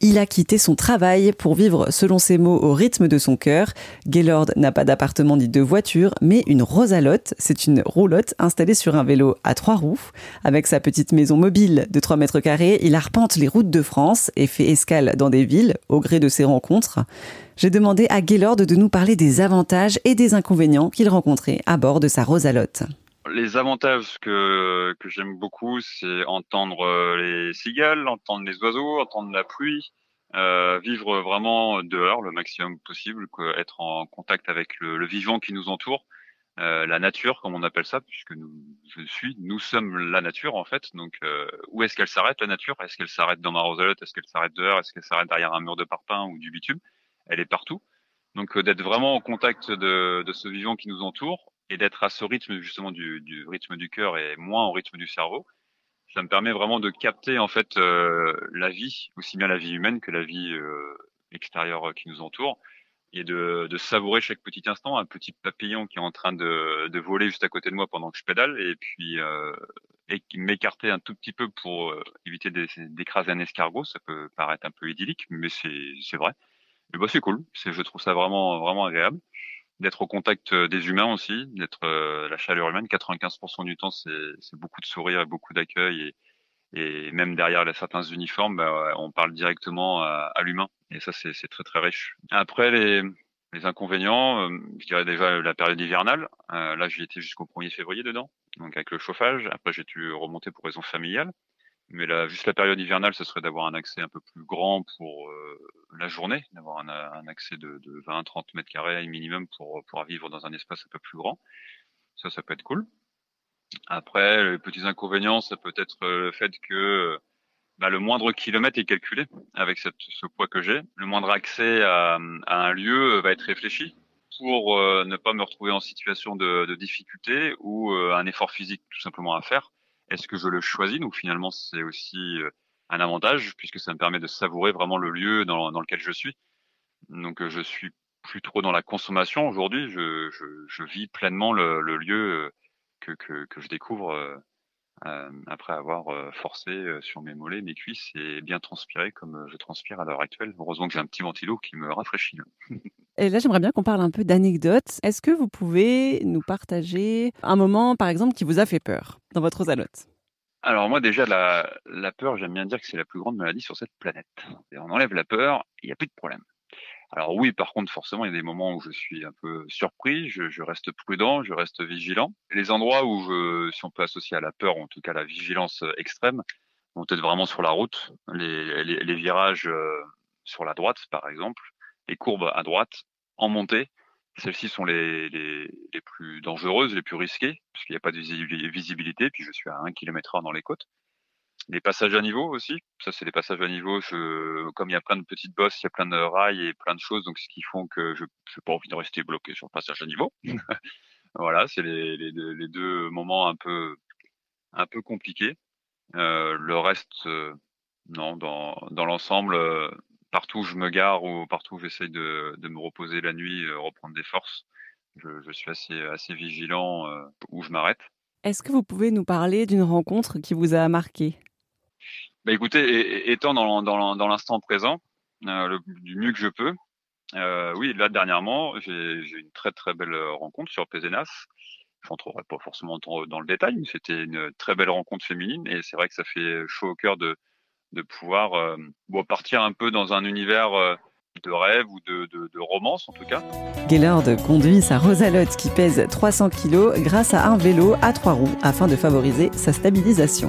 Il a quitté son travail pour vivre, selon ses mots, au rythme de son cœur. Gaylord n'a pas d'appartement ni de voiture, mais une rosalotte. C'est une roulotte installée sur un vélo à trois roues. Avec sa petite maison mobile de 3 mètres carrés, il arpente les routes de France et fait escale dans des villes au gré de ses rencontres. J'ai demandé à Gaylord de nous parler des avantages et des inconvénients qu'il rencontrait à bord de sa rosalotte. Les avantages que, que j'aime beaucoup, c'est entendre euh, les cigales, entendre les oiseaux, entendre la pluie, euh, vivre vraiment dehors le maximum possible, être en contact avec le, vivant qui nous entoure, euh, la nature comme on appelle ça, puisque nous, je suis, nous sommes la nature en fait. Donc euh, où est-ce qu'elle s'arrête la nature? Est-ce qu'elle s'arrête dans ma rosalotte Est-ce qu'elle s'arrête dehors? Est-ce qu'elle s'arrête derrière un mur de parpaing ou du bitume? Elle est partout. Donc d'être vraiment en contact de, de ce vivant qui nous entoure, et d'être à ce rythme justement du, du rythme du cœur et moins au rythme du cerveau, ça me permet vraiment de capter en fait euh, la vie, aussi bien la vie humaine que la vie euh, extérieure qui nous entoure, et de, de, savourer chaque petit instant, un petit papillon qui est en train de, de voler juste à côté de moi pendant que je pédale, et puis euh, et m'écarter un tout petit peu pour euh, éviter d'écraser un escargot. Ça peut paraître un peu idyllique, mais c'est vrai. Mais bah c'est cool. Je trouve ça vraiment vraiment agréable d'être au contact euh, des humains aussi, d'être euh, la chaleur humaine. 95% du temps, c'est beaucoup de sourires et beaucoup d'accueil. Et, et, même derrière les, certains uniformes, bah, on parle directement à, à l'humain. Et ça, c'est très très riche. Après, les, les inconvénients, euh, je dirais déjà la période hivernale. là, j'y étais jusqu'au 1er février dedans, donc avec le chauffage. Après, j'ai dû remonter pour raison familiale. Mais là, juste la période hivernale, ce serait d'avoir un accès un peu plus grand pour euh, la journée, d'avoir un, accès de, de 20-30 mètres carrés minimum pour pouvoir vivre dans un espace un peu plus grand. Ça, ça peut être cool. Après, les petits inconvénients, ça peut être euh, le fait que bah, le moindre kilomètre est calculé avec cette, ce poids que j'ai. Le moindre accès à, à, un lieu va être réfléchi pour euh, ne pas me retrouver en situation de, de difficulté ou euh, un effort physique tout simplement à faire est-ce que je le choisis Donc finalement, c'est aussi euh, un avantage puisque ça me permet de savourer vraiment le lieu dans, lequel je suis. Donc euh, je suis plus trop dans la consommation aujourd'hui. Je, vis pleinement le, lieu euh, que, que, que, je découvre euh, après avoir forcé sur mes mollets, mes cuisses et bien transpiré comme je transpire à l'heure actuelle. Heureusement que j'ai un petit ventilo qui me rafraîchit. Et là, j'aimerais bien qu'on parle un peu d'anecdotes. Est-ce que vous pouvez nous partager un moment, par exemple, qui vous a fait peur dans votre rosalotte alors moi déjà la, peur, j'aime bien dire que c'est la plus grande maladie sur cette planète. Et on enlève la peur, il n'y a plus de problème. Alors oui, par contre, forcément, il y a des moments où je suis un peu surpris, je, reste prudent, je reste vigilant. Les endroits où je, si on peut associer à la peur, en tout cas la vigilance extrême, vont être vraiment sur la route, les virages euh, sur la droite, par exemple, les courbes à droite, en montée. Celles-ci sont les, les, les, plus dangereuses, les plus risquées, puisqu'il n'y a pas de visibilité, puis je suis à 1 km heure dans les côtes. Les passages à niveau aussi, ça c'est les passages à niveau, je, comme il y a plein de petites bosses, il y a plein de rails et plein de choses, donc ce qui font que je n'ai pas envie de rester bloqué sur le passage à niveau. voilà, c'est les, les, les, deux moments un peu, un peu compliqués. Euh, le reste, euh, non, dans, dans l'ensemble, euh, partout où je me gare ou partout où j'essaye de, de, me reposer la nuit, euh, reprendre des forces, je, je suis assez, assez vigilant euh, où je m'arrête. Est-ce que vous pouvez nous parler d'une rencontre qui vous a marqué? Bah Écoutez, étant dans, dans, dans l'instant présent, euh, le, du mieux que je peux, euh, oui, là dernièrement, j'ai une très très belle rencontre sur Pézenas. Je n'entrerai pas forcément dans le détail, mais c'était une très belle rencontre féminine et c'est vrai que ça fait chaud au cœur de, de pouvoir euh, partir un peu dans un univers euh, de rêve ou de, de, de, romance en tout cas. Gaylord conduit sa Rosalotte qui pèse 300 kg grâce à un vélo à trois roues afin de favoriser sa stabilisation.